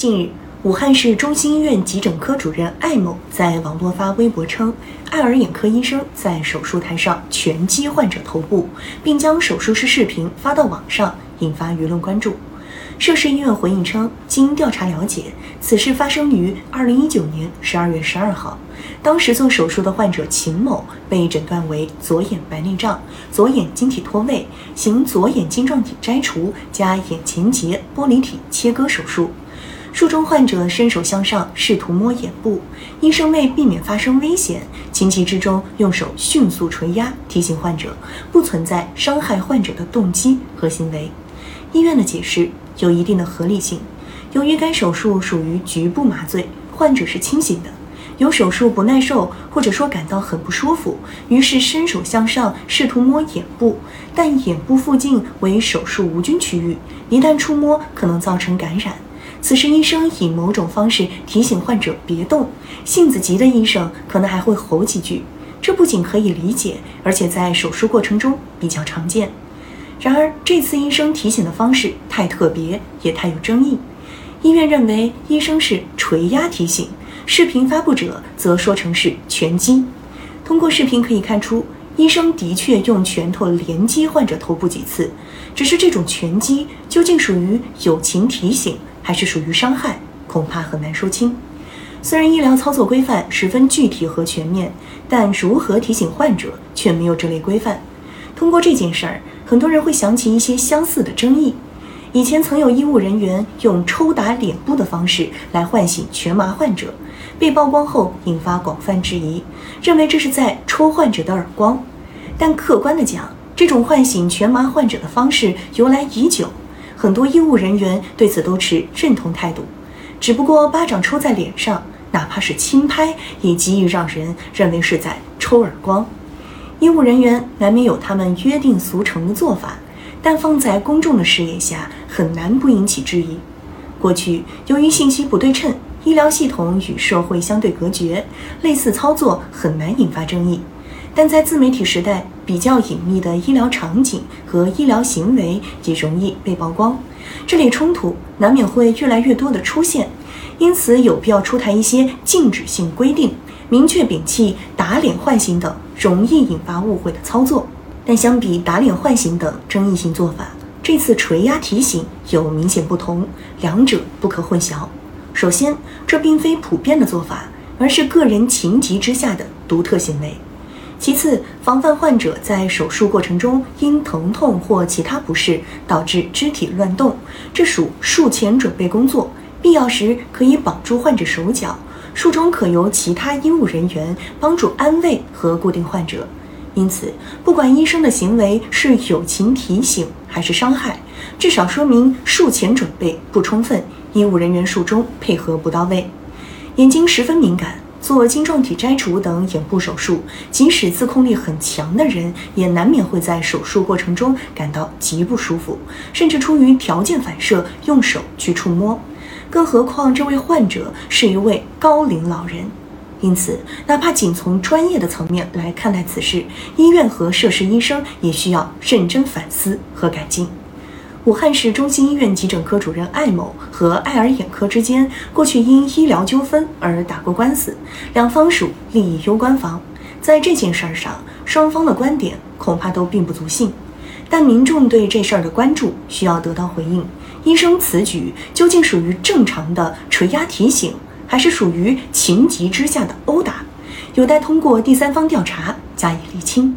近日，武汉市中心医院急诊科主任艾某在网络发微博称，爱尔眼科医生在手术台上拳击患者头部，并将手术室视频发到网上，引发舆论关注。涉事医院回应称，经调查了解，此事发生于二零一九年十二月十二号。当时做手术的患者秦某被诊断为左眼白内障、左眼晶体脱位，行左眼晶状体摘除加眼前结玻璃体切割手术。术中患者伸手向上试图摸眼部，医生为避免发生危险，情急之中用手迅速捶压，提醒患者不存在伤害患者的动机和行为。医院的解释。有一定的合理性。由于该手术属于局部麻醉，患者是清醒的，有手术不耐受或者说感到很不舒服，于是伸手向上试图摸眼部，但眼部附近为手术无菌区域，一旦触摸可能造成感染。此时医生以某种方式提醒患者别动，性子急的医生可能还会吼几句，这不仅可以理解，而且在手术过程中比较常见。然而，这次医生提醒的方式太特别，也太有争议。医院认为医生是垂压提醒，视频发布者则说成是拳击。通过视频可以看出，医生的确用拳头连击患者头部几次，只是这种拳击究竟属于友情提醒，还是属于伤害，恐怕很难说清。虽然医疗操作规范十分具体和全面，但如何提醒患者却没有这类规范。通过这件事儿。很多人会想起一些相似的争议。以前曾有医务人员用抽打脸部的方式来唤醒全麻患者，被曝光后引发广泛质疑，认为这是在抽患者的耳光。但客观的讲，这种唤醒全麻患者的方式由来已久，很多医务人员对此都持认同态度。只不过巴掌抽在脸上，哪怕是轻拍，也极易让人认为是在抽耳光。医务人员难免有他们约定俗成的做法，但放在公众的视野下，很难不引起质疑。过去由于信息不对称，医疗系统与社会相对隔绝，类似操作很难引发争议。但在自媒体时代，比较隐秘的医疗场景和医疗行为也容易被曝光，这类冲突难免会越来越多的出现。因此，有必要出台一些禁止性规定。明确摒弃打脸唤醒等容易引发误会的操作，但相比打脸唤醒等争议性做法，这次垂压提醒有明显不同，两者不可混淆。首先，这并非普遍的做法，而是个人情急之下的独特行为。其次，防范患者在手术过程中因疼痛或其他不适导致肢体乱动，这属术前准备工作，必要时可以绑住患者手脚。术中可由其他医务人员帮助安慰和固定患者，因此，不管医生的行为是友情提醒还是伤害，至少说明术前准备不充分，医务人员术中配合不到位。眼睛十分敏感，做晶状体摘除等眼部手术，即使自控力很强的人，也难免会在手术过程中感到极不舒服，甚至出于条件反射用手去触摸。更何况，这位患者是一位高龄老人，因此，哪怕仅从专业的层面来看待此事，医院和涉事医生也需要认真反思和改进。武汉市中心医院急诊科主任艾某和爱尔眼科之间过去因医疗纠纷而打过官司，两方属利益攸关方，在这件事儿上，双方的观点恐怕都并不足信。但民众对这事儿的关注需要得到回应。医生此举究竟属于正常的捶压提醒，还是属于情急之下的殴打？有待通过第三方调查加以厘清。